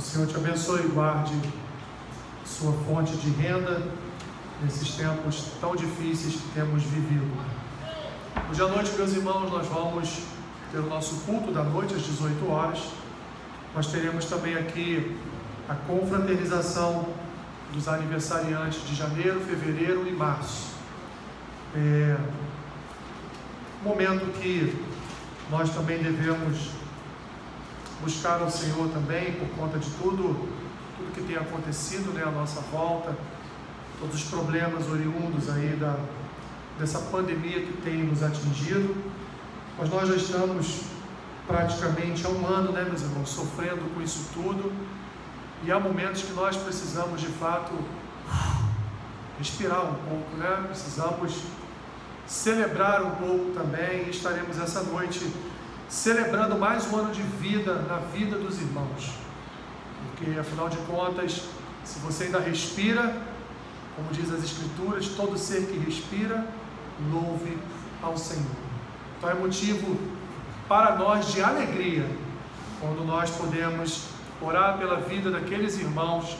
o Senhor te abençoe e guarde sua fonte de renda nesses tempos tão difíceis que temos vivido. Hoje à noite, meus irmãos, nós vamos ter o nosso culto da noite às 18 horas. Nós teremos também aqui a confraternização dos aniversariantes de janeiro, fevereiro e março. É momento que nós também devemos buscar o Senhor também por conta de tudo, tudo que tem acontecido né, à nossa volta, todos os problemas oriundos aí da, dessa pandemia que tem nos atingido. Mas nós já estamos praticamente há um ano, né, meus irmãos, sofrendo com isso tudo. E há momentos que nós precisamos de fato respirar um pouco, né? Precisamos celebrar um pouco também. Estaremos essa noite celebrando mais um ano de vida na vida dos irmãos. Porque afinal de contas, se você ainda respira, como diz as Escrituras, todo ser que respira, louve ao Senhor. Então é motivo para nós de alegria quando nós podemos orar pela vida daqueles irmãos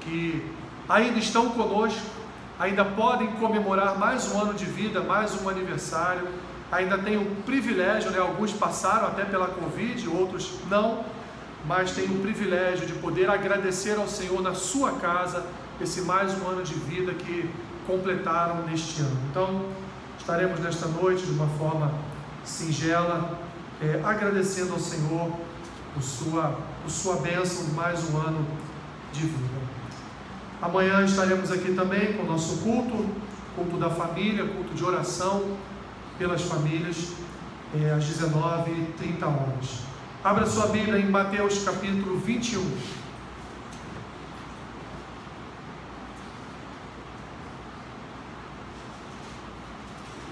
que ainda estão conosco, ainda podem comemorar mais um ano de vida, mais um aniversário, ainda têm o privilégio, né? alguns passaram até pela Covid, outros não, mas têm o privilégio de poder agradecer ao Senhor na sua casa esse mais um ano de vida que completaram neste ano. Então, estaremos nesta noite de uma forma singela, é, agradecendo ao Senhor por sua, por sua bênção de mais um ano de vida. Amanhã estaremos aqui também com o nosso culto, culto da família, culto de oração pelas famílias, é, às 19h30 horas. Abra sua Bíblia em Mateus capítulo 21.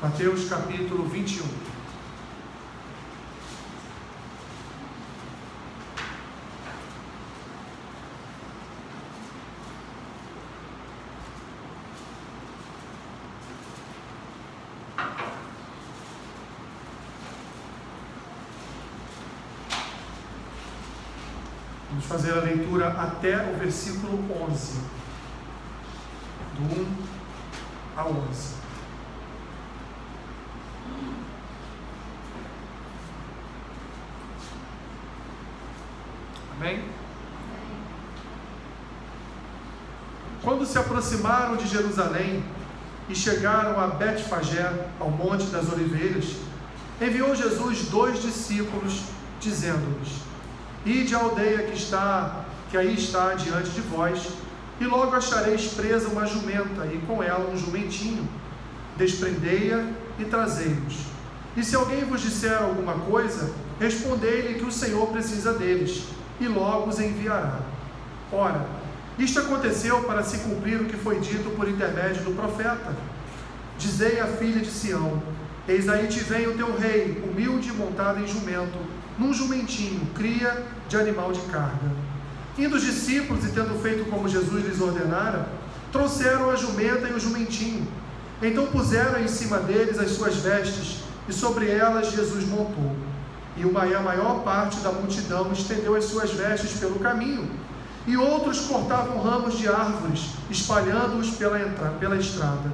Mateus capítulo 21. Fazer a leitura até o versículo 11, do 1 a 11. Amém? Quando se aproximaram de Jerusalém e chegaram a Betfagé, ao Monte das Oliveiras, enviou Jesus dois discípulos, dizendo-lhes: Ide à aldeia que está, que aí está diante de vós, e logo achareis presa uma jumenta, e com ela um jumentinho. Desprendei-a e trazei-os. E se alguém vos disser alguma coisa, respondei-lhe que o Senhor precisa deles e logo os enviará. Ora, isto aconteceu para se cumprir o que foi dito por intermédio do profeta. Dizei à filha de Sião: Eis aí te vem o teu rei, humilde e montado em jumento, num jumentinho, cria de animal de carga. Indo os discípulos e tendo feito como Jesus lhes ordenara, trouxeram a jumenta e o jumentinho. Então puseram em cima deles as suas vestes, e sobre elas Jesus montou. E uma, a maior parte da multidão estendeu as suas vestes pelo caminho, e outros cortavam ramos de árvores, espalhando-os pela, pela estrada.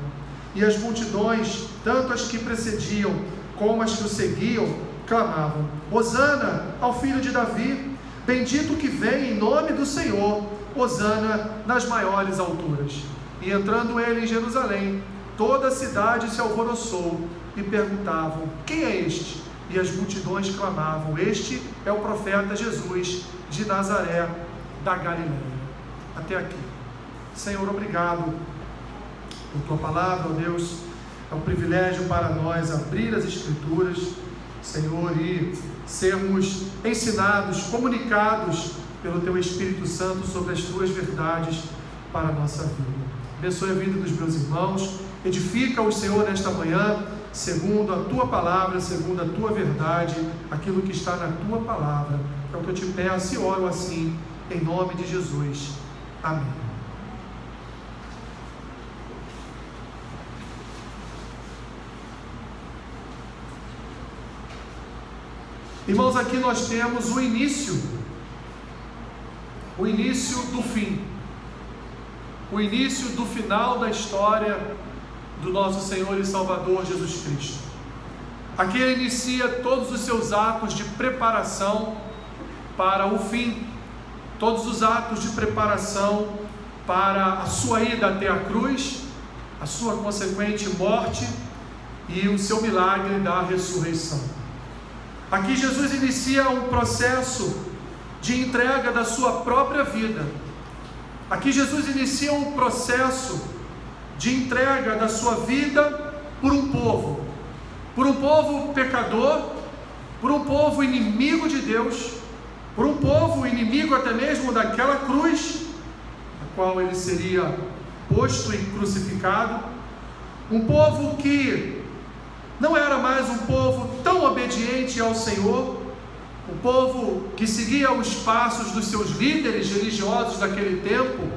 E as multidões, tanto as que precediam como as que o seguiam, clamavam: Hosana ao filho de Davi, bendito que vem em nome do Senhor, Hosana nas maiores alturas. E entrando ele em Jerusalém, toda a cidade se alvoroçou e perguntavam: Quem é este? e as multidões clamavam: Este é o profeta Jesus de Nazaré da Galiléia. Até aqui. Senhor, obrigado por tua palavra, ó Deus. É um privilégio para nós abrir as Escrituras, Senhor, e sermos ensinados, comunicados pelo teu Espírito Santo sobre as tuas verdades para a nossa vida. Abençoe a vida dos meus irmãos, edifica o Senhor nesta manhã segundo a tua palavra, segundo a tua verdade, aquilo que está na tua palavra. É o que eu te peço e oro assim, em nome de Jesus. Amém. Irmãos, aqui nós temos o início o início do fim, o início do final da história do nosso Senhor e Salvador Jesus Cristo. Aqui ele inicia todos os seus atos de preparação para o fim, todos os atos de preparação para a sua ida até a cruz, a sua consequente morte e o seu milagre da ressurreição. Aqui Jesus inicia um processo de entrega da sua própria vida. Aqui Jesus inicia um processo de entrega da sua vida por um povo, por um povo pecador, por um povo inimigo de Deus, por um povo inimigo até mesmo daquela cruz, a qual ele seria posto e crucificado, um povo que não era mais um povo tão obediente ao Senhor, um povo que seguia os passos dos seus líderes religiosos daquele tempo,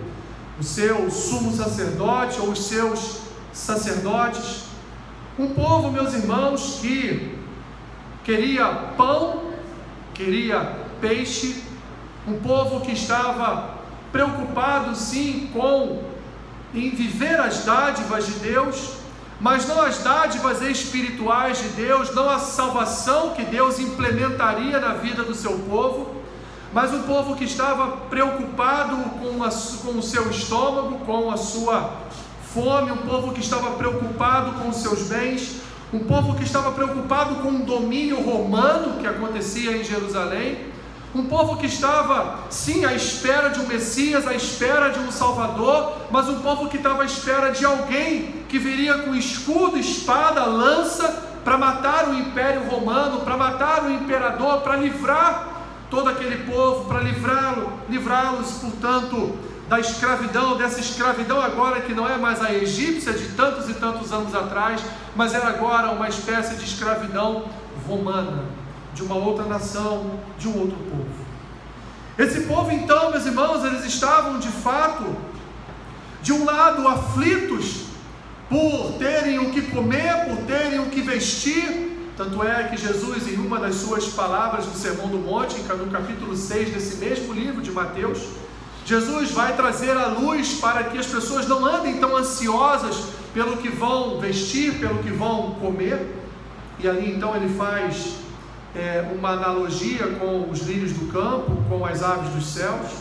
o seu sumo sacerdote ou os seus sacerdotes. Um povo, meus irmãos, que queria pão, queria peixe, um povo que estava preocupado sim com em viver as dádivas de Deus, mas não as dádivas espirituais de Deus, não a salvação que Deus implementaria na vida do seu povo, mas um povo que estava preocupado com, a, com o seu estômago, com a sua fome, um povo que estava preocupado com os seus bens, um povo que estava preocupado com o domínio romano que acontecia em Jerusalém, um povo que estava, sim, à espera de um Messias, à espera de um Salvador, mas um povo que estava à espera de alguém que viria com escudo, espada, lança, para matar o império romano, para matar o imperador, para livrar todo aquele povo, para livrá-lo, livrá-los, portanto, da escravidão, dessa escravidão agora que não é mais a egípcia de tantos e tantos anos atrás, mas era agora uma espécie de escravidão romana de uma outra nação, de um outro povo. Esse povo, então, meus irmãos, eles estavam de fato, de um lado, aflitos por terem o que comer, por terem o que vestir. Tanto é que Jesus, em uma das suas palavras no Sermão do Monte, no capítulo 6 desse mesmo livro de Mateus, Jesus vai trazer a luz para que as pessoas não andem tão ansiosas pelo que vão vestir, pelo que vão comer. E ali então ele faz é, uma analogia com os lírios do campo, com as aves dos céus.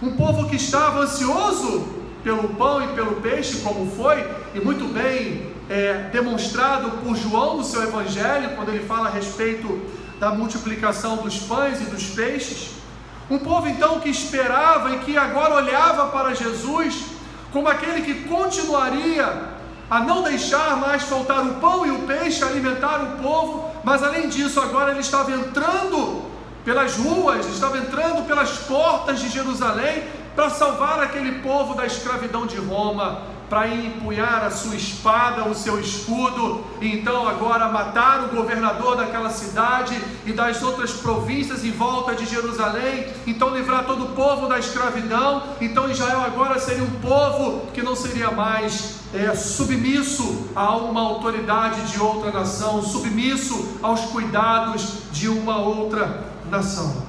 Um povo que estava ansioso pelo pão e pelo peixe, como foi, e muito bem é, demonstrado por João no seu evangelho, quando ele fala a respeito da multiplicação dos pães e dos peixes. Um povo então que esperava e que agora olhava para Jesus como aquele que continuaria a não deixar mais faltar o pão e o peixe, alimentar o povo, mas além disso, agora ele estava entrando pelas ruas, estava entrando pelas portas de Jerusalém para salvar aquele povo da escravidão de Roma para empunhar a sua espada, o seu escudo, e então agora matar o governador daquela cidade e das outras províncias em volta de Jerusalém, então livrar todo o povo da escravidão. Então Israel agora seria um povo que não seria mais é, submisso a uma autoridade de outra nação, submisso aos cuidados de uma outra nação.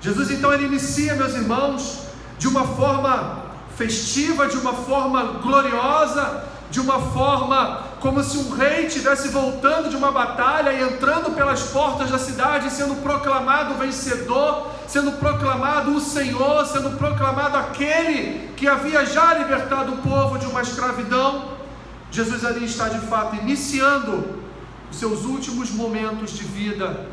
Jesus então ele inicia, meus irmãos, de uma forma festiva, de uma forma gloriosa, de uma forma como se um rei estivesse voltando de uma batalha e entrando pelas portas da cidade, sendo proclamado vencedor, sendo proclamado o Senhor, sendo proclamado aquele que havia já libertado o povo de uma escravidão. Jesus ali está de fato iniciando os seus últimos momentos de vida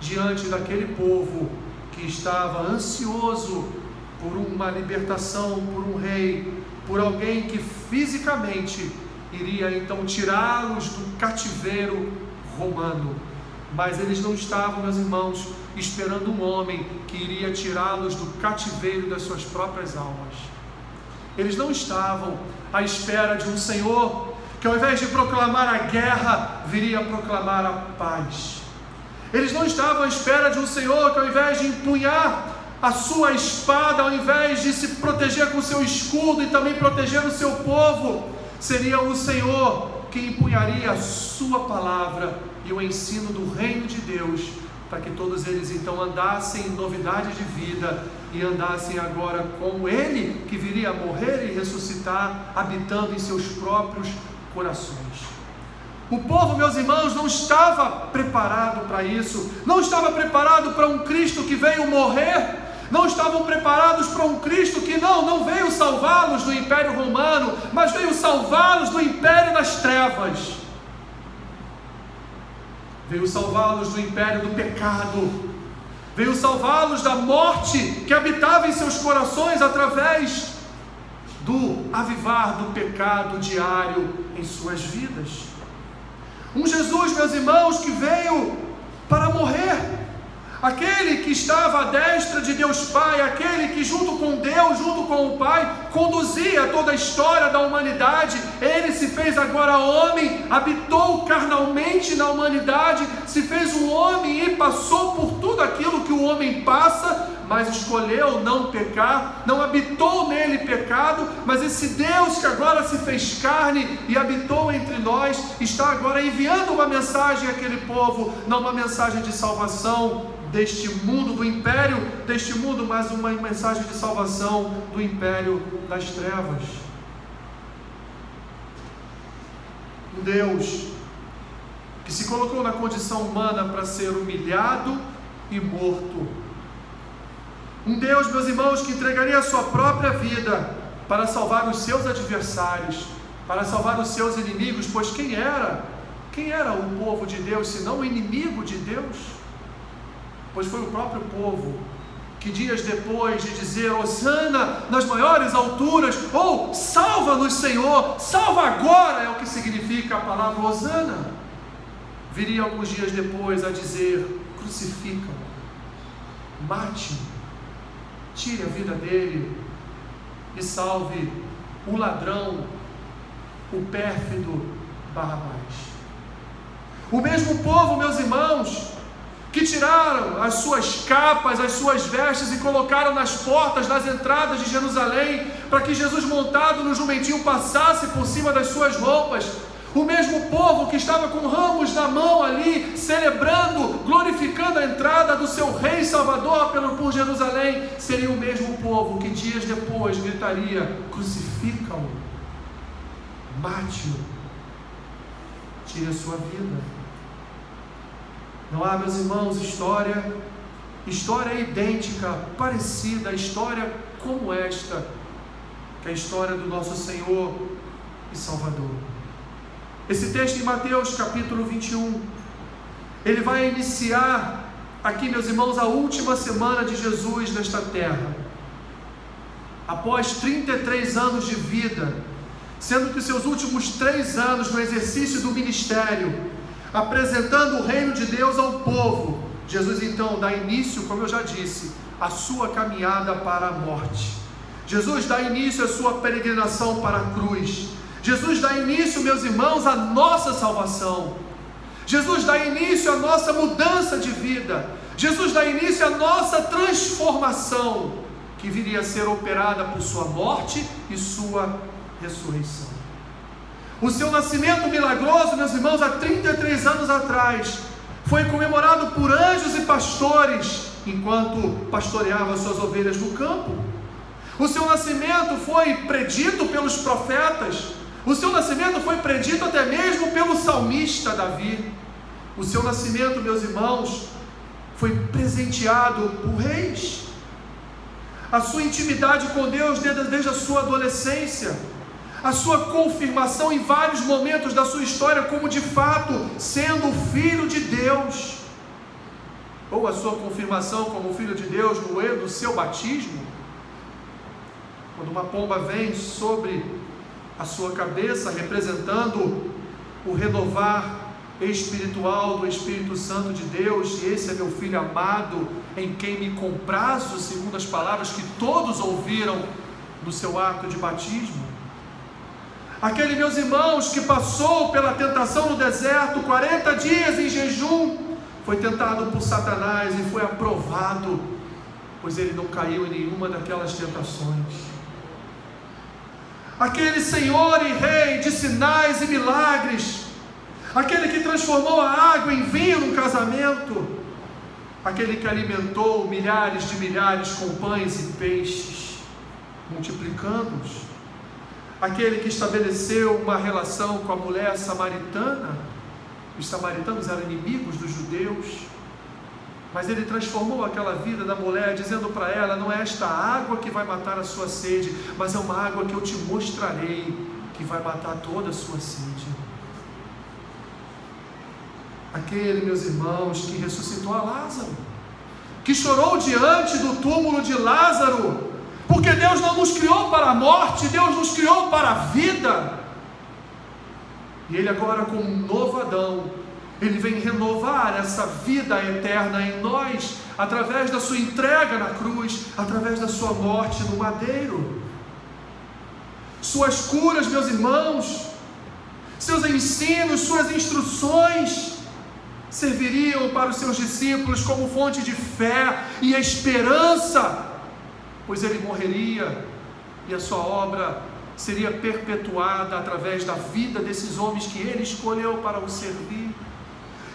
diante daquele povo que estava ansioso por uma libertação, por um rei, por alguém que fisicamente iria então tirá-los do cativeiro romano. Mas eles não estavam, meus irmãos, esperando um homem que iria tirá-los do cativeiro das suas próprias almas. Eles não estavam à espera de um Senhor que, ao invés de proclamar a guerra, viria proclamar a paz. Eles não estavam à espera de um Senhor que, ao invés de empunhar a sua espada, ao invés de se proteger com seu escudo e também proteger o seu povo, seria o Senhor que empunharia a sua palavra e o ensino do reino de Deus para que todos eles então andassem em novidade de vida e andassem agora com Ele, que viria a morrer e ressuscitar, habitando em seus próprios corações. O povo, meus irmãos, não estava preparado para isso, não estava preparado para um Cristo que veio morrer, não estavam preparados para um Cristo que não, não veio salvá-los do Império Romano, mas veio salvá-los do Império das Trevas veio salvá-los do império do pecado, veio salvá-los da morte que habitava em seus corações através do avivar do pecado diário em suas vidas. Um Jesus, meus irmãos, que veio para morrer aquele que estava à destra de Deus Pai, aquele que junto com Deus, junto com o Pai, conduzia toda a história da humanidade, ele se fez agora homem, habitou carnalmente na humanidade, se fez um homem e passou por tudo aquilo que o homem passa, mas escolheu não pecar, não habitou nele pecado, mas esse Deus que agora se fez carne e habitou entre nós, está agora enviando uma mensagem àquele povo, não uma mensagem de salvação, deste mundo, do império deste mundo, mas uma mensagem de salvação do império das trevas. Um Deus que se colocou na condição humana para ser humilhado e morto. Um Deus, meus irmãos, que entregaria a sua própria vida para salvar os seus adversários, para salvar os seus inimigos, pois quem era? Quem era o povo de Deus, senão o inimigo de Deus? pois foi o próprio povo que dias depois de dizer Osana nas maiores alturas, ou salva-nos Senhor, salva agora, é o que significa a palavra Osana, viria alguns dias depois a dizer: crucificam, mate, tire a vida dele e salve o ladrão, o pérfido Barrabás. O mesmo povo, meus irmãos, que tiraram as suas capas, as suas vestes e colocaram nas portas, nas entradas de Jerusalém, para que Jesus montado no jumentinho passasse por cima das suas roupas. O mesmo povo que estava com ramos na mão ali, celebrando, glorificando a entrada do seu Rei Salvador pelo, por Jerusalém, seria o mesmo povo que dias depois gritaria: crucificam, mate-o, tire a sua vida. Não há, meus irmãos, história, história idêntica, parecida, história como esta, que é a história do nosso Senhor e Salvador. Esse texto em Mateus capítulo 21, ele vai iniciar aqui, meus irmãos, a última semana de Jesus nesta terra. Após 33 anos de vida, sendo que seus últimos três anos no exercício do ministério apresentando o reino de Deus ao povo. Jesus então dá início, como eu já disse, à sua caminhada para a morte. Jesus dá início à sua peregrinação para a cruz. Jesus dá início, meus irmãos, à nossa salvação. Jesus dá início à nossa mudança de vida. Jesus dá início à nossa transformação, que viria a ser operada por sua morte e sua ressurreição. O seu nascimento milagroso, meus irmãos, há 33 anos atrás, foi comemorado por anjos e pastores enquanto pastoreava suas ovelhas no campo. O seu nascimento foi predito pelos profetas. O seu nascimento foi predito até mesmo pelo salmista Davi. O seu nascimento, meus irmãos, foi presenteado por reis. A sua intimidade com Deus desde, a sua adolescência a sua confirmação em vários momentos da sua história, como de fato sendo filho de Deus, ou a sua confirmação como filho de Deus no do seu batismo, quando uma pomba vem sobre a sua cabeça, representando o renovar espiritual do Espírito Santo de Deus, e esse é meu filho amado, em quem me comprazo, segundo as palavras que todos ouviram no seu ato de batismo. Aquele, meus irmãos, que passou pela tentação no deserto, 40 dias em jejum, foi tentado por Satanás e foi aprovado, pois ele não caiu em nenhuma daquelas tentações. Aquele Senhor e Rei de sinais e milagres, aquele que transformou a água em vinho no casamento, aquele que alimentou milhares de milhares com pães e peixes, multiplicando-os, aquele que estabeleceu uma relação com a mulher samaritana. Os samaritanos eram inimigos dos judeus, mas ele transformou aquela vida da mulher, dizendo para ela: Não é esta água que vai matar a sua sede, mas é uma água que eu te mostrarei, que vai matar toda a sua sede. Aquele, meus irmãos, que ressuscitou a Lázaro, que chorou diante do túmulo de Lázaro, porque Deus não nos criou para a morte, Deus nos criou para a vida. E Ele agora, com um novo Adão, Ele vem renovar essa vida eterna em nós, através da Sua entrega na cruz, através da Sua morte no madeiro. Suas curas, meus irmãos, seus ensinos, Suas instruções, serviriam para os seus discípulos como fonte de fé e esperança, pois ele morreria e a sua obra seria perpetuada através da vida desses homens que ele escolheu para o servir.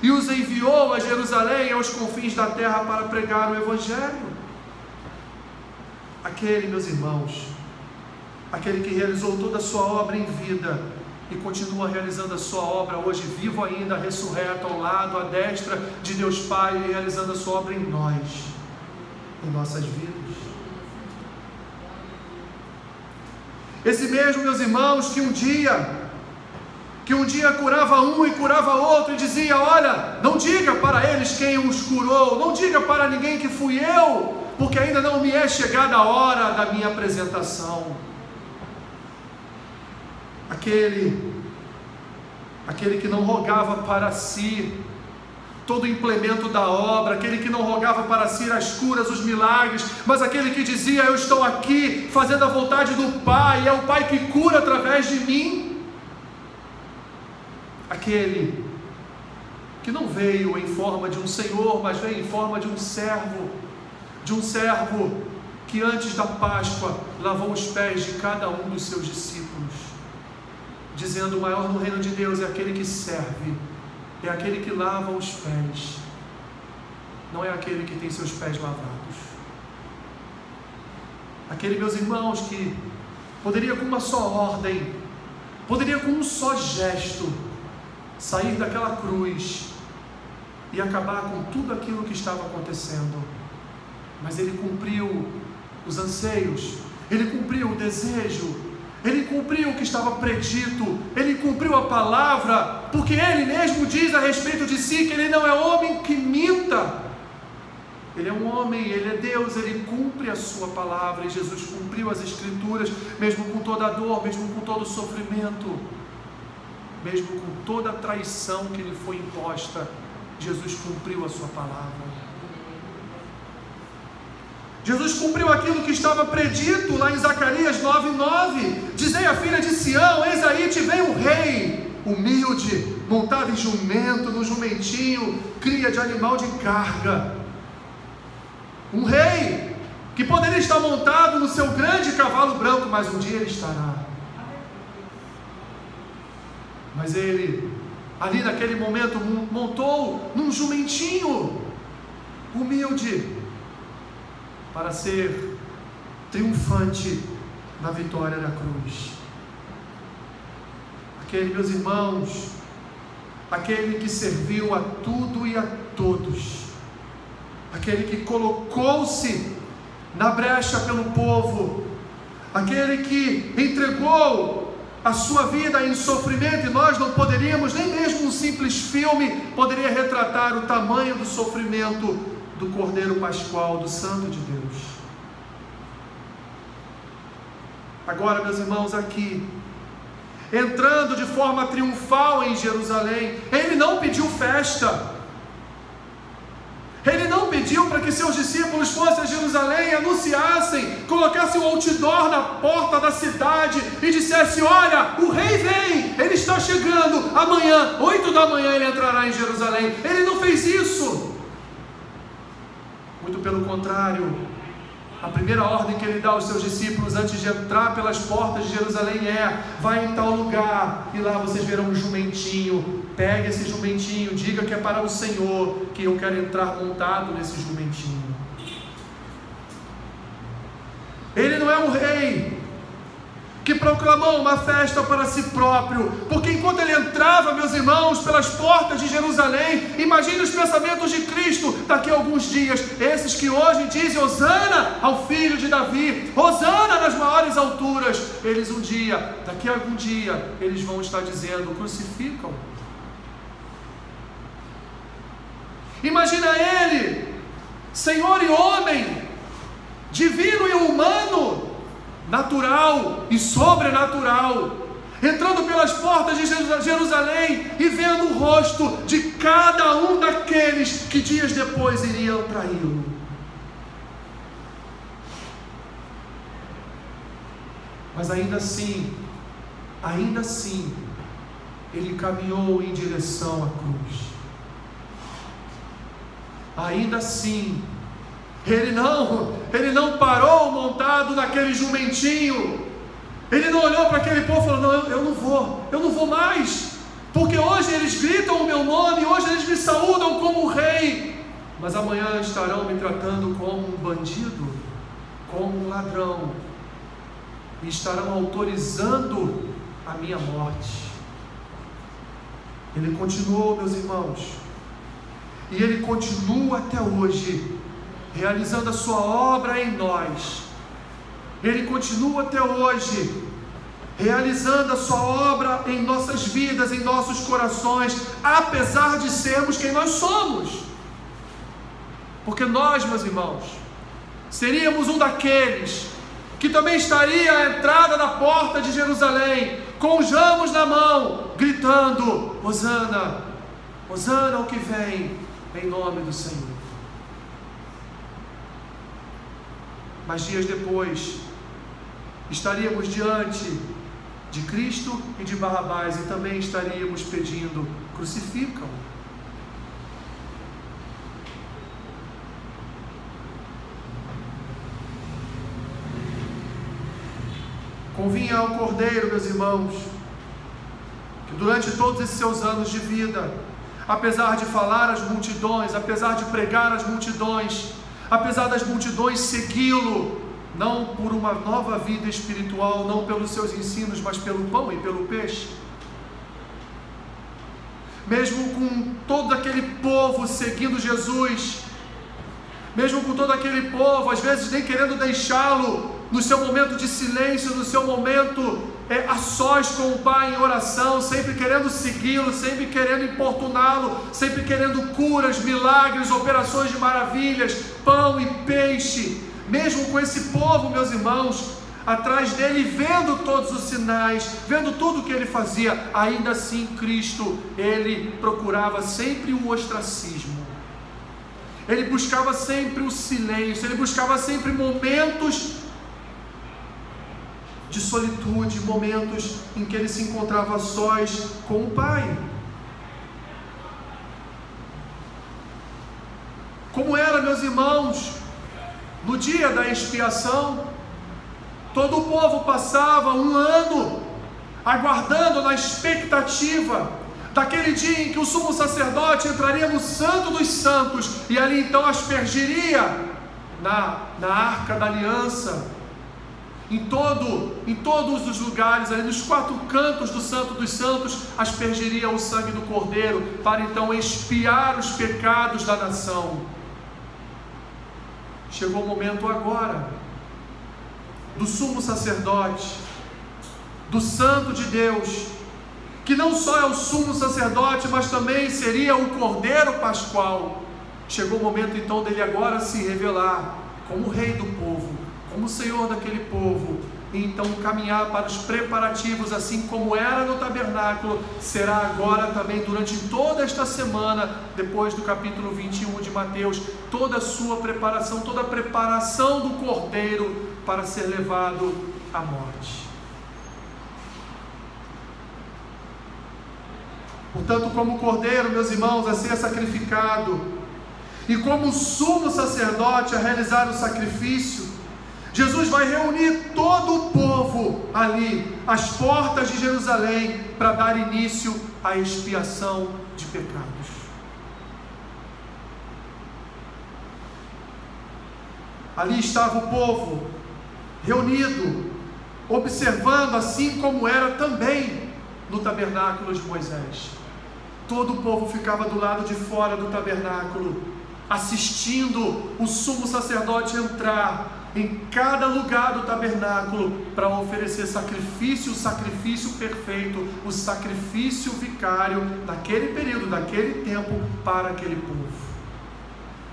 E os enviou a Jerusalém, aos confins da terra, para pregar o Evangelho. Aquele, meus irmãos, aquele que realizou toda a sua obra em vida, e continua realizando a sua obra hoje, vivo ainda, ressurreto ao lado, à destra de Deus Pai, realizando a sua obra em nós, em nossas vidas. Esse mesmo, meus irmãos, que um dia, que um dia curava um e curava outro e dizia: Olha, não diga para eles quem os curou, não diga para ninguém que fui eu, porque ainda não me é chegada a hora da minha apresentação aquele aquele que não rogava para si todo o implemento da obra, aquele que não rogava para si as curas, os milagres, mas aquele que dizia: Eu estou aqui fazendo a vontade do Pai, é o Pai que cura através de mim. Aquele que não veio em forma de um Senhor, mas veio em forma de um servo, de um servo que antes da Páscoa lavou os pés de cada um dos seus discípulos dizendo: o maior no reino de Deus é aquele que serve, é aquele que lava os pés, não é aquele que tem seus pés lavados. Aquele, meus irmãos, que poderia com uma só ordem, poderia com um só gesto, sair daquela cruz e acabar com tudo aquilo que estava acontecendo, mas ele cumpriu os anseios, ele cumpriu o desejo, ele cumpriu o que estava predito, ele cumpriu a palavra, porque ele mesmo diz a respeito de si que ele não é homem que minta. Ele é um homem, ele é Deus, ele cumpre a sua palavra, e Jesus cumpriu as Escrituras, mesmo com toda a dor, mesmo com todo o sofrimento, mesmo com toda a traição que lhe foi imposta, Jesus cumpriu a sua palavra. Jesus cumpriu aquilo que estava predito lá em Zacarias 9:9. Dizei à filha de Sião: Eis aí te vem o rei, humilde, montado em jumento, no jumentinho, cria de animal de carga. Um rei que poderia estar montado no seu grande cavalo branco, mas um dia ele estará. Mas ele, ali naquele momento, montou num jumentinho, humilde, para ser triunfante na vitória da cruz. Aquele, meus irmãos, aquele que serviu a tudo e a todos, aquele que colocou-se na brecha pelo povo, aquele que entregou a sua vida em sofrimento, e nós não poderíamos, nem mesmo um simples filme poderia retratar o tamanho do sofrimento do Cordeiro Pascual, do Santo de Deus. Agora, meus irmãos, aqui, entrando de forma triunfal em Jerusalém, ele não pediu festa. Ele não pediu para que seus discípulos fossem a Jerusalém anunciassem, colocassem um outdoor na porta da cidade e dissessem: Olha, o rei vem, ele está chegando, amanhã, oito da manhã, ele entrará em Jerusalém. Ele não fez isso. Muito pelo contrário, a primeira ordem que ele dá aos seus discípulos antes de entrar pelas portas de Jerusalém é: vai em tal lugar e lá vocês verão um jumentinho pegue esse jumentinho, diga que é para o Senhor, que eu quero entrar montado nesse jumentinho. Ele não é um rei, que proclamou uma festa para si próprio, porque enquanto ele entrava, meus irmãos, pelas portas de Jerusalém, imagine os pensamentos de Cristo daqui a alguns dias, esses que hoje dizem Hosana ao filho de Davi, Hosana nas maiores alturas, eles um dia, daqui a algum dia, eles vão estar dizendo: crucificam. Imagina ele, Senhor e homem, divino e humano, natural e sobrenatural, entrando pelas portas de Jerusalém e vendo o rosto de cada um daqueles que dias depois iriam traí-lo. Mas ainda assim, ainda assim, ele caminhou em direção à cruz. Ainda assim, ele não, ele não parou montado naquele jumentinho. Ele não olhou para aquele povo e falou: Não, eu, não vou, eu não vou mais. Porque hoje eles gritam o meu nome, hoje eles me saúdam como rei. Mas amanhã estarão me tratando como um bandido, como um ladrão. E estarão autorizando a minha morte. Ele continuou, meus irmãos. E ele continua até hoje realizando a sua obra em nós. Ele continua até hoje, realizando a sua obra em nossas vidas, em nossos corações, apesar de sermos quem nós somos. Porque nós, meus irmãos, seríamos um daqueles que também estaria à entrada da porta de Jerusalém, com os ramos na mão, gritando: Hosana, Hosana o que vem, em nome do Senhor. Mas dias depois, estaríamos diante de Cristo e de Barrabás e também estaríamos pedindo: crucificam. Convinha ao Cordeiro, meus irmãos, que durante todos esses seus anos de vida, apesar de falar às multidões, apesar de pregar às multidões, apesar das multidões segui-lo, não por uma nova vida espiritual, não pelos seus ensinos, mas pelo pão e pelo peixe. Mesmo com todo aquele povo seguindo Jesus, mesmo com todo aquele povo, às vezes nem querendo deixá-lo no seu momento de silêncio, no seu momento é, a sós com o Pai em oração, sempre querendo segui-lo, sempre querendo importuná-lo, sempre querendo curas, milagres, operações de maravilhas, pão e peixe. Mesmo com esse povo, meus irmãos, atrás dele, vendo todos os sinais, vendo tudo o que ele fazia, ainda assim Cristo, ele procurava sempre o ostracismo. Ele buscava sempre o silêncio, ele buscava sempre momentos de solitude, momentos em que ele se encontrava sós com o Pai. Como era, meus irmãos, no dia da expiação, todo o povo passava um ano aguardando na expectativa daquele dia em que o sumo sacerdote entraria no Santo dos Santos e ali então aspergiria na, na arca da aliança em, todo, em todos os lugares, ali nos quatro cantos do Santo dos Santos, aspergeria o sangue do Cordeiro, para então expiar os pecados da nação. Chegou o momento agora, do sumo sacerdote, do Santo de Deus, que não só é o sumo sacerdote, mas também seria o Cordeiro Pascual. Chegou o momento então dele agora se revelar como Rei do povo como Senhor daquele povo, e então caminhar para os preparativos, assim como era no tabernáculo, será agora também durante toda esta semana, depois do capítulo 21 de Mateus, toda a sua preparação, toda a preparação do cordeiro para ser levado à morte. Portanto, como cordeiro, meus irmãos, a ser sacrificado, e como sumo sacerdote a realizar o sacrifício, Jesus vai reunir todo o povo ali, às portas de Jerusalém, para dar início à expiação de pecados. Ali estava o povo reunido, observando, assim como era também no tabernáculo de Moisés. Todo o povo ficava do lado de fora do tabernáculo, assistindo o sumo sacerdote entrar em cada lugar do tabernáculo para oferecer sacrifício, o sacrifício perfeito, o sacrifício vicário naquele período, naquele tempo, para aquele povo.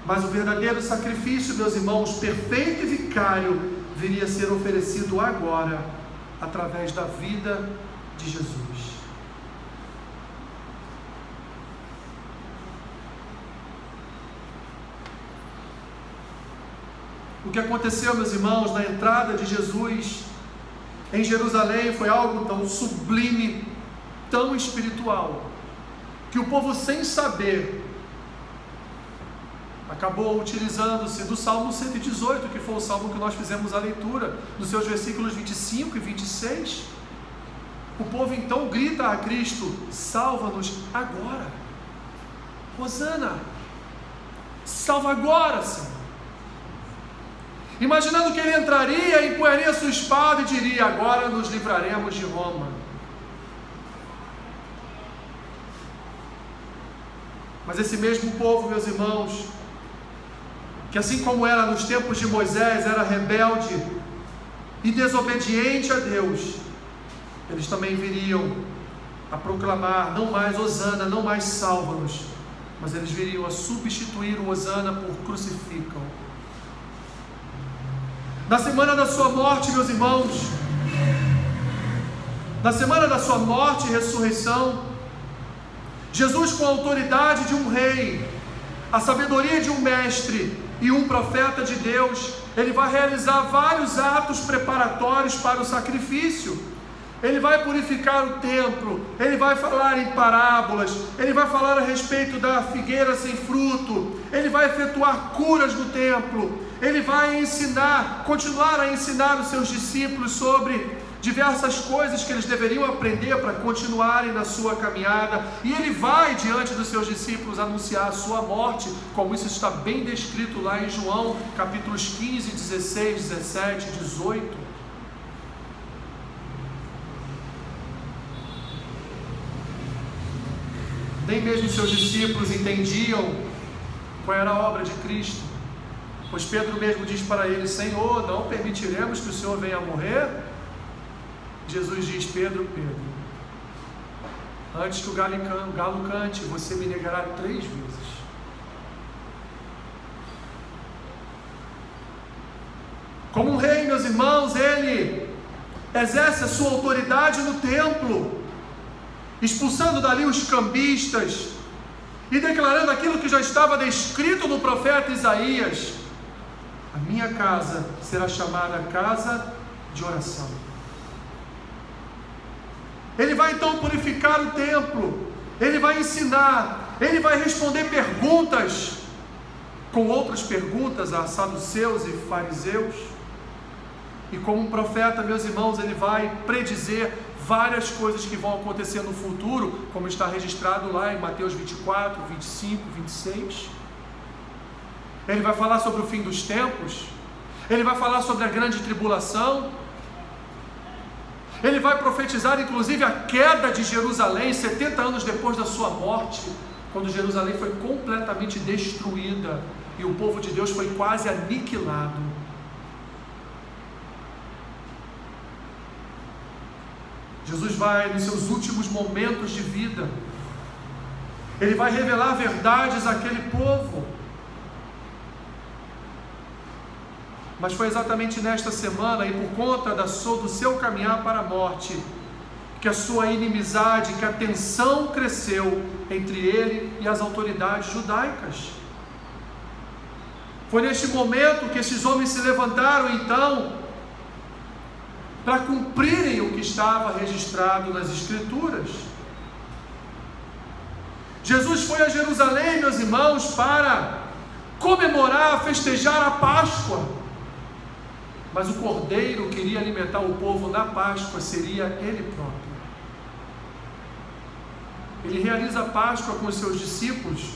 Mas o verdadeiro sacrifício, meus irmãos, perfeito e vicário, viria a ser oferecido agora, através da vida de Jesus. O que aconteceu, meus irmãos, na entrada de Jesus em Jerusalém foi algo tão sublime, tão espiritual, que o povo, sem saber, acabou utilizando-se do Salmo 118, que foi o salmo que nós fizemos a leitura, nos seus versículos 25 e 26. O povo então grita a Cristo: salva-nos agora. Rosana, salva agora, Senhor. Imaginando que ele entraria, empunharia sua espada e diria: Agora nos livraremos de Roma. Mas esse mesmo povo, meus irmãos, que assim como era nos tempos de Moisés, era rebelde e desobediente a Deus, eles também viriam a proclamar não mais Osana, não mais salva-nos, mas eles viriam a substituir o Osana por crucificam. Na semana da sua morte, meus irmãos, na semana da sua morte e ressurreição, Jesus, com a autoridade de um rei, a sabedoria de um mestre, e um profeta de Deus, ele vai realizar vários atos preparatórios para o sacrifício. Ele vai purificar o templo, ele vai falar em parábolas, ele vai falar a respeito da figueira sem fruto, ele vai efetuar curas no templo, ele vai ensinar, continuar a ensinar os seus discípulos sobre diversas coisas que eles deveriam aprender para continuarem na sua caminhada, e ele vai diante dos seus discípulos anunciar a sua morte, como isso está bem descrito lá em João, capítulos 15, 16, 17, 18. Nem mesmo seus discípulos entendiam qual era a obra de Cristo. Pois Pedro mesmo diz para ele: Senhor, não permitiremos que o Senhor venha morrer. Jesus diz: Pedro, Pedro, antes que o galo cante, você me negará três vezes. Como um rei, meus irmãos, ele exerce a sua autoridade no templo, expulsando dali os cambistas e declarando aquilo que já estava descrito no profeta Isaías: A minha casa será chamada casa de oração. Ele vai então purificar o templo, ele vai ensinar, ele vai responder perguntas, com outras perguntas a saduceus e fariseus. E como um profeta, meus irmãos, ele vai predizer várias coisas que vão acontecer no futuro, como está registrado lá em Mateus 24, 25, 26. Ele vai falar sobre o fim dos tempos, ele vai falar sobre a grande tribulação, ele vai profetizar inclusive a queda de Jerusalém 70 anos depois da sua morte, quando Jerusalém foi completamente destruída e o povo de Deus foi quase aniquilado. Jesus vai nos seus últimos momentos de vida, ele vai revelar verdades àquele povo. Mas foi exatamente nesta semana e por conta da sua, do seu caminhar para a morte que a sua inimizade, que a tensão cresceu entre ele e as autoridades judaicas. Foi neste momento que esses homens se levantaram então para cumprirem o que estava registrado nas Escrituras. Jesus foi a Jerusalém, meus irmãos, para comemorar, festejar a Páscoa. mas o cordeiro que iria alimentar o povo na Páscoa seria ele próprio. Ele realiza a Páscoa com os seus discípulos,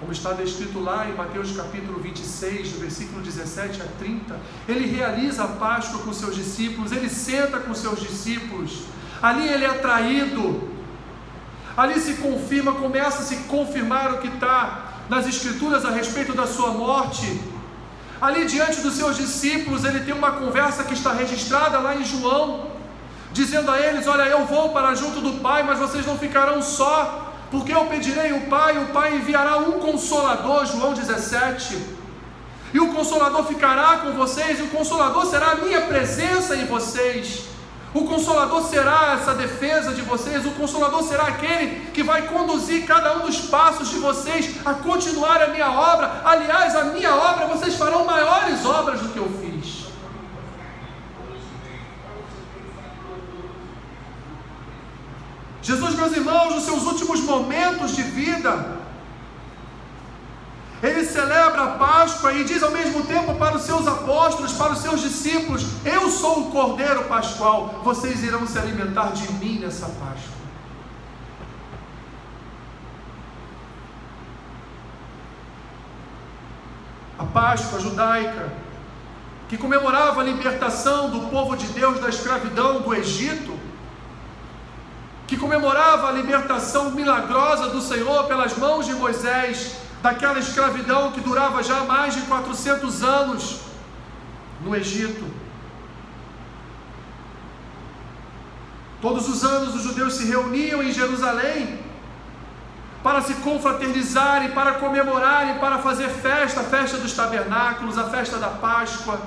como está descrito lá em Mateus capítulo 26, do versículo 17 a 30. Ele realiza a Páscoa com seus discípulos, ele senta com seus discípulos, ali ele é traído, ali se confirma, começa a se confirmar o que está nas Escrituras a respeito da sua morte. Ali diante dos seus discípulos, ele tem uma conversa que está registrada lá em João, dizendo a eles: Olha, eu vou para junto do Pai, mas vocês não ficarão só, porque eu pedirei o Pai, o Pai enviará um consolador, João 17. E o consolador ficará com vocês, e o consolador será a minha presença em vocês. O consolador será essa defesa de vocês, o consolador será aquele que vai conduzir cada um dos passos de vocês a continuar a minha obra. Aliás, a minha obra vocês farão maiores obras do que eu fiz. Jesus, meus irmãos, nos seus últimos momentos de vida, ele celebra a Páscoa e diz ao mesmo tempo para os seus apóstolos, para os seus discípulos: Eu sou o Cordeiro Pascual, vocês irão se alimentar de mim nessa Páscoa. A Páscoa judaica, que comemorava a libertação do povo de Deus da escravidão do Egito, que comemorava a libertação milagrosa do Senhor pelas mãos de Moisés daquela escravidão que durava já mais de 400 anos no Egito. Todos os anos os judeus se reuniam em Jerusalém para se confraternizarem, para comemorarem, para fazer festa, a festa dos tabernáculos, a festa da Páscoa.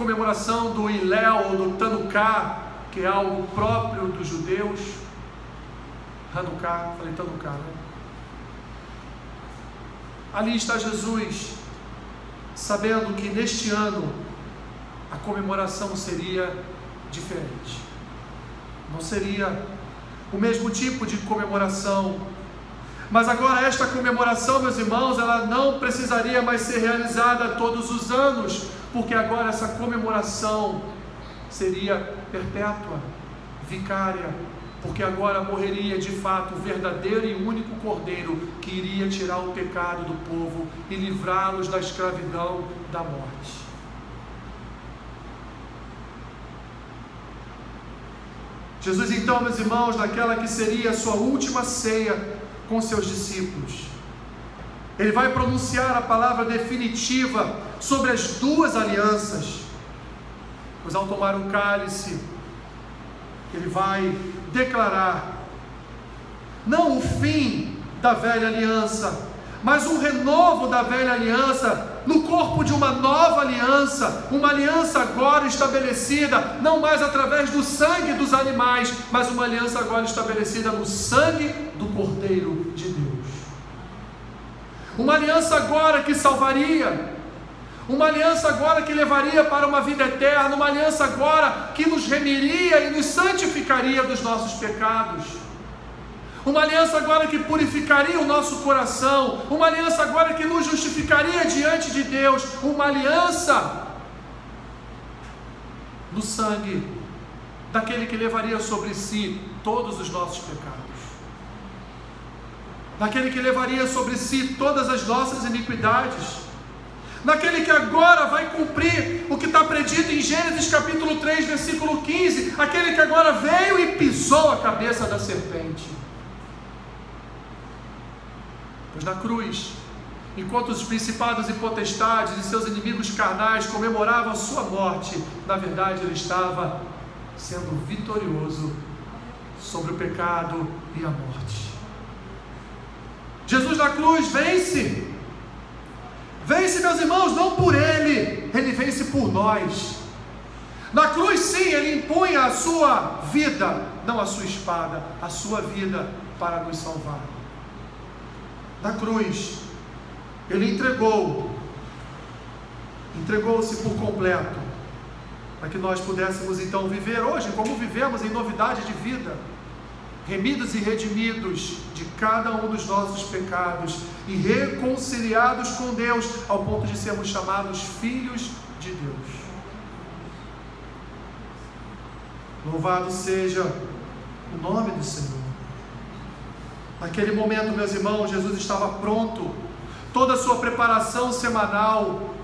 Comemoração do Iléu ou do Tanuká, que é algo próprio dos judeus. Hanukkah, falei Hanukkah, né? Ali está Jesus, sabendo que neste ano a comemoração seria diferente. Não seria o mesmo tipo de comemoração. Mas agora esta comemoração, meus irmãos, ela não precisaria mais ser realizada todos os anos, porque agora essa comemoração seria perpétua, vicária, porque agora morreria de fato o verdadeiro e único Cordeiro que iria tirar o pecado do povo e livrá-los da escravidão da morte. Jesus, então, meus irmãos, naquela que seria a sua última ceia com seus discípulos, ele vai pronunciar a palavra definitiva sobre as duas alianças, pois ao tomar o cálice, ele vai declarar não o fim da velha aliança, mas um renovo da velha aliança no corpo de uma nova aliança, uma aliança agora estabelecida, não mais através do sangue dos animais, mas uma aliança agora estabelecida no sangue do Cordeiro de Deus. Uma aliança agora que salvaria, uma aliança agora que levaria para uma vida eterna, uma aliança agora que nos remiria e nos santificaria dos nossos pecados. Uma aliança agora que purificaria o nosso coração, uma aliança agora que nos justificaria diante de Deus, uma aliança no sangue daquele que levaria sobre si todos os nossos pecados, daquele que levaria sobre si todas as nossas iniquidades naquele que agora vai cumprir o que está predito em Gênesis capítulo 3, versículo 15, aquele que agora veio e pisou a cabeça da serpente. Pois na cruz, enquanto os principados e potestades e seus inimigos carnais comemoravam a sua morte, na verdade ele estava sendo vitorioso sobre o pecado e a morte. Jesus na cruz vence Vence, meus irmãos, não por ele, ele vence por nós. Na cruz, sim, ele impunha a sua vida, não a sua espada, a sua vida para nos salvar. Na cruz, ele entregou, entregou-se por completo, para que nós pudéssemos então viver hoje como vivemos em novidade de vida. Remidos e redimidos de cada um dos nossos pecados e reconciliados com Deus ao ponto de sermos chamados filhos de Deus. Louvado seja o nome do Senhor. Naquele momento, meus irmãos, Jesus estava pronto, toda a sua preparação semanal,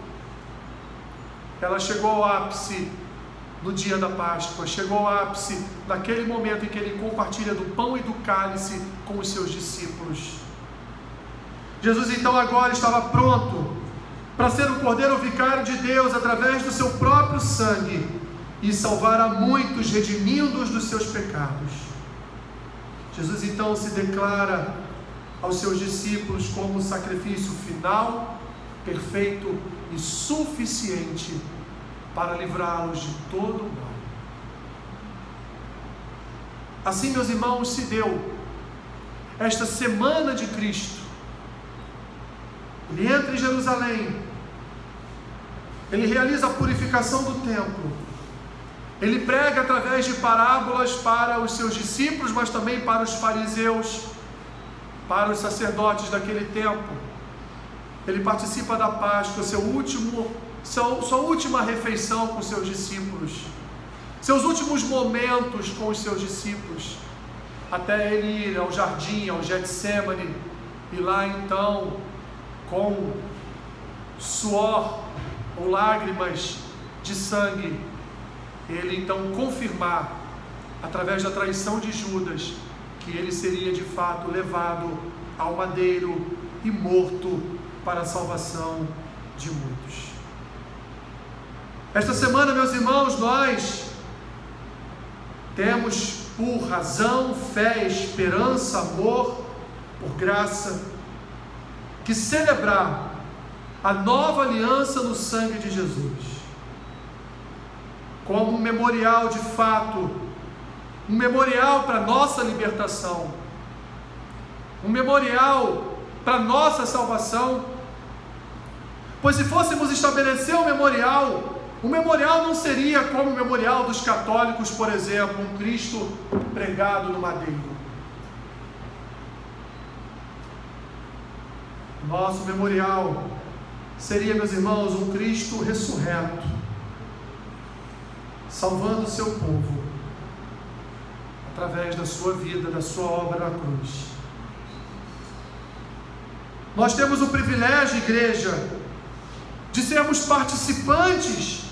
ela chegou ao ápice no dia da Páscoa, chegou ao ápice naquele momento em que ele compartilha do pão e do cálice com os seus discípulos. Jesus então agora estava pronto para ser o Cordeiro Vicário de Deus através do seu próprio sangue e salvar a muitos, redimindo-os dos seus pecados. Jesus então se declara aos seus discípulos como sacrifício final, perfeito e suficiente para livrá-los de todo o mal. Assim, meus irmãos, se deu esta semana de Cristo. Ele entra em Jerusalém, ele realiza a purificação do templo, ele prega através de parábolas para os seus discípulos, mas também para os fariseus, para os sacerdotes daquele tempo. Ele participa da Páscoa, seu último, sua, última refeição com seus discípulos, seus últimos momentos com os seus discípulos, até ele ir ao jardim, ao Getsemane, e lá então, com suor ou lágrimas de sangue, ele então confirmar, através da traição de Judas, que ele seria de fato levado ao madeiro e morto para a salvação de muitos. Esta semana, meus irmãos, nós temos por razão, fé, esperança, amor, por graça, que celebrar a nova aliança no sangue de Jesus como um memorial de fato, um memorial para nossa libertação, um memorial para nossa salvação. Pois se fôssemos estabelecer um memorial, o memorial não seria como o memorial dos católicos, por exemplo, um Cristo pregado no madeiro. Nosso memorial seria, meus irmãos, um Cristo ressurreto salvando o seu povo através da sua vida, da sua obra na cruz. Nós temos o privilégio, igreja, de sermos participantes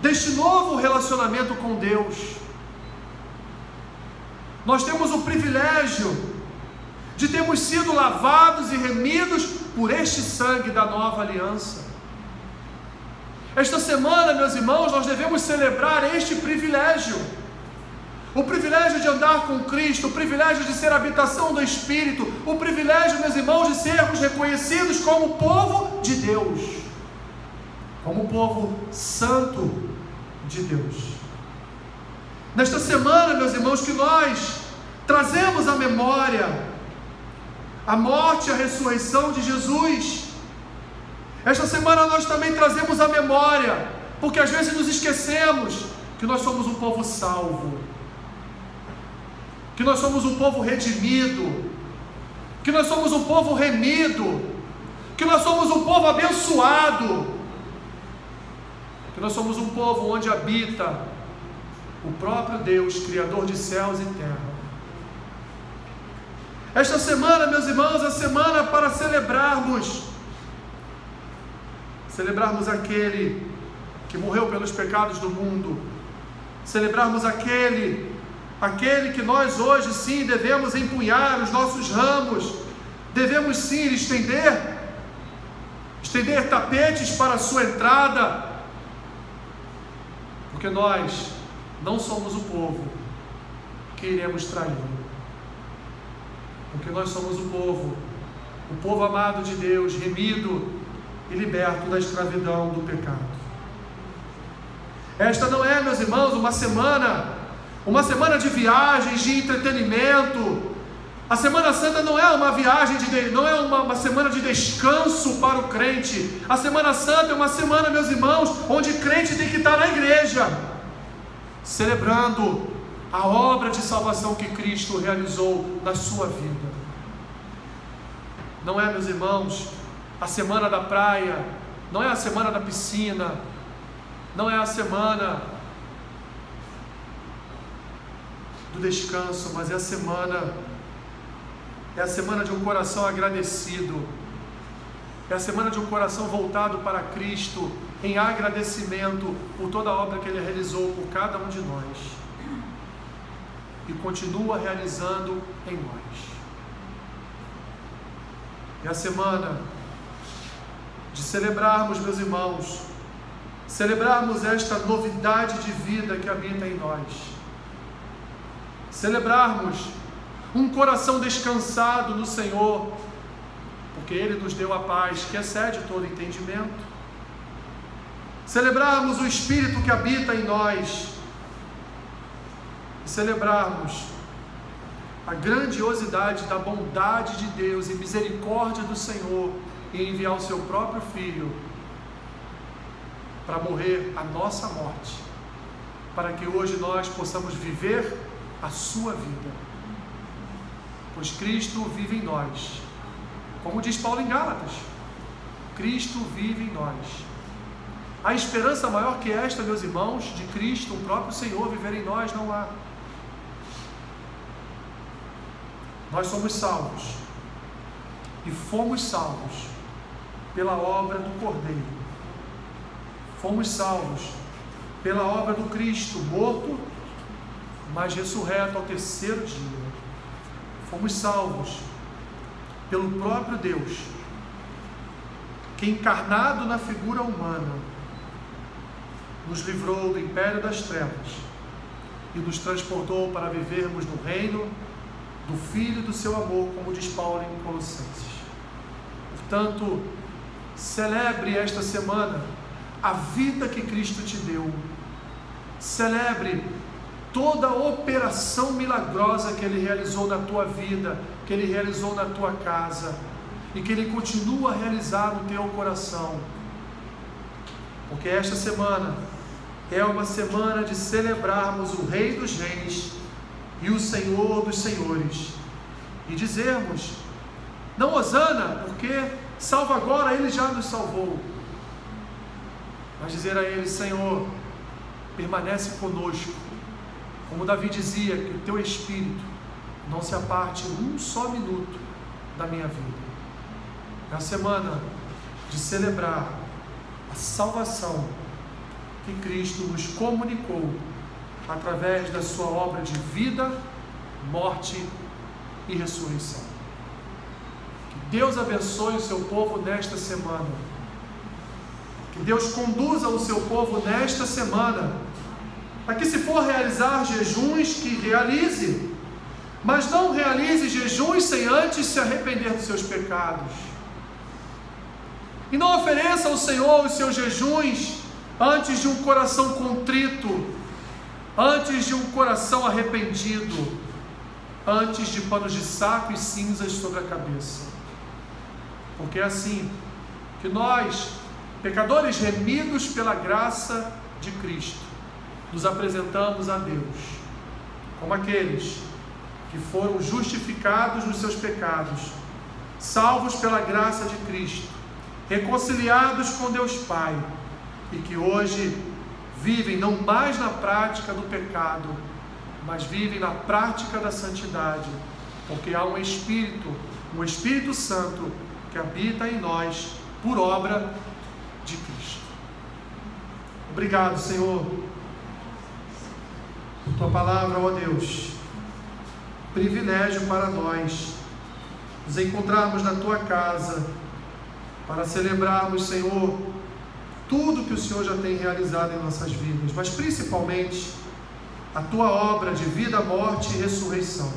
deste novo relacionamento com Deus. Nós temos o privilégio de termos sido lavados e remidos por este sangue da nova aliança. Esta semana, meus irmãos, nós devemos celebrar este privilégio. O privilégio de andar com Cristo, o privilégio de ser habitação do Espírito, o privilégio, meus irmãos, de sermos reconhecidos como povo de Deus, como povo santo de Deus. Nesta semana, meus irmãos, que nós trazemos à memória a morte e a ressurreição de Jesus, esta semana nós também trazemos a memória, porque às vezes nos esquecemos que nós somos um povo salvo, que nós somos um povo redimido, que nós somos um povo remido, que nós somos um povo abençoado, que nós somos um povo onde habita o próprio Deus, Criador de céus e terra. Esta semana, meus irmãos, é semana para celebrarmos. Celebrarmos aquele que morreu pelos pecados do mundo, celebrarmos aquele, aquele que nós hoje sim devemos empunhar os nossos ramos, devemos sim estender, estender tapetes para a sua entrada, porque nós não somos o povo que iremos trair, porque nós somos o povo, o povo amado de Deus, remido e liberto da escravidão do pecado. Esta não é, meus irmãos, uma semana, uma semana de viagens, de entretenimento. A Semana Santa não é uma viagem de, não é uma, uma semana de descanso para o crente. A Semana Santa é uma semana, meus irmãos, onde o crente tem que estar na igreja, celebrando a obra de salvação que Cristo realizou na sua vida. Não é, meus irmãos, a semana da praia, não é a semana da piscina, não é a semana do descanso, mas é a semana é a semana de um coração agradecido. É a semana de um coração voltado para Cristo em agradecimento por toda a obra que ele realizou por cada um de nós e continua realizando em nós. É a semana de celebrarmos, meus irmãos, celebrarmos esta novidade de vida que habita em nós, celebrarmos um coração descansado no Senhor, porque Ele nos deu a paz que excede todo entendimento, celebrarmos o Espírito que habita em nós e celebrarmos a grandiosidade da bondade de Deus e misericórdia do Senhor em enviar o seu próprio Filho para morrer a nossa morte, para que hoje nós possamos viver a sua vida. Pois Cristo vive em nós. Como diz Paulo em Gálatas, Cristo vive em nós. A esperança maior que esta, meus irmãos, de Cristo, o próprio Senhor, viver em nós, não há. Nós somos salvos. E fomos salvos pela obra do Cordeiro. Fomos salvos pela obra do Cristo, morto, mas ressurreto ao terceiro dia. Fomos salvos pelo próprio Deus, que encarnado na figura humana, nos livrou do império das trevas e nos transportou para vivermos no reino do Filho do seu amor, como diz Paulo em Colossenses. Portanto, Celebre esta semana a vida que Cristo te deu. Celebre toda operação milagrosa que Ele realizou na tua vida, que Ele realizou na tua casa e que Ele continua a realizar no teu coração. Porque esta semana é uma semana de celebrarmos o Rei dos Reis e o Senhor dos Senhores e dizermos: não Osana, porque salva agora, Ele já nos salvou. Mas dizer a Ele, Senhor, permanece conosco. Como Davi dizia, que o teu espírito não se aparte um só minuto da minha vida. É a semana de celebrar a salvação que Cristo nos comunicou através da sua obra de vida, morte e ressurreição. Deus abençoe o seu povo nesta semana. Que Deus conduza o seu povo nesta semana. Que, se for realizar jejuns, que realize. Mas não realize jejuns sem antes se arrepender dos seus pecados. E não ofereça ao Senhor os seus jejuns antes de um coração contrito, antes de um coração arrependido, antes de panos de saco e cinzas sobre a cabeça. Porque é assim que nós, pecadores remidos pela graça de Cristo, nos apresentamos a Deus como aqueles que foram justificados nos seus pecados, salvos pela graça de Cristo, reconciliados com Deus Pai e que hoje vivem não mais na prática do pecado, mas vivem na prática da santidade, porque há um Espírito, um Espírito Santo que habita em nós por obra de Cristo. Obrigado, Senhor, tua palavra, ó Deus. Privilégio para nós nos encontrarmos na tua casa para celebrarmos, Senhor, tudo que o Senhor já tem realizado em nossas vidas, mas principalmente a tua obra de vida, morte e ressurreição.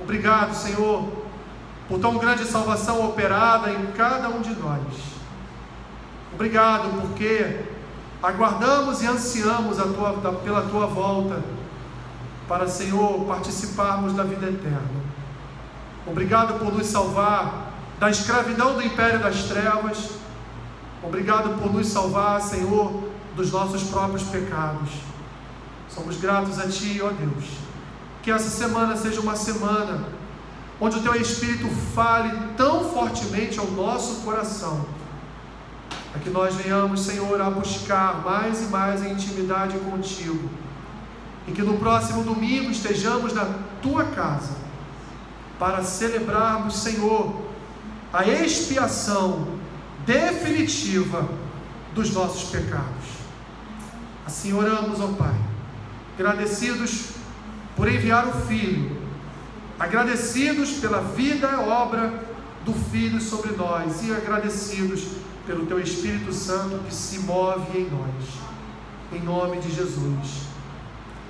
Obrigado, Senhor, por tão grande salvação operada em cada um de nós. Obrigado, porque aguardamos e ansiamos tua, pela tua volta, para, Senhor, participarmos da vida eterna. Obrigado por nos salvar da escravidão do império das trevas. Obrigado por nos salvar, Senhor, dos nossos próprios pecados. Somos gratos a Ti, ó Deus. Que essa semana seja uma semana onde o Teu Espírito fale tão fortemente ao nosso coração, para que nós venhamos, Senhor, a buscar mais e mais a intimidade contigo, e que no próximo domingo estejamos na Tua casa, para celebrarmos, Senhor, a expiação definitiva dos nossos pecados. Assim oramos, ó Pai, agradecidos por enviar o Filho, agradecidos pela vida e obra do Filho sobre nós e agradecidos pelo Teu Espírito Santo que se move em nós. Em nome de Jesus.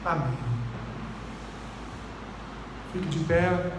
Amém. Fique de pé.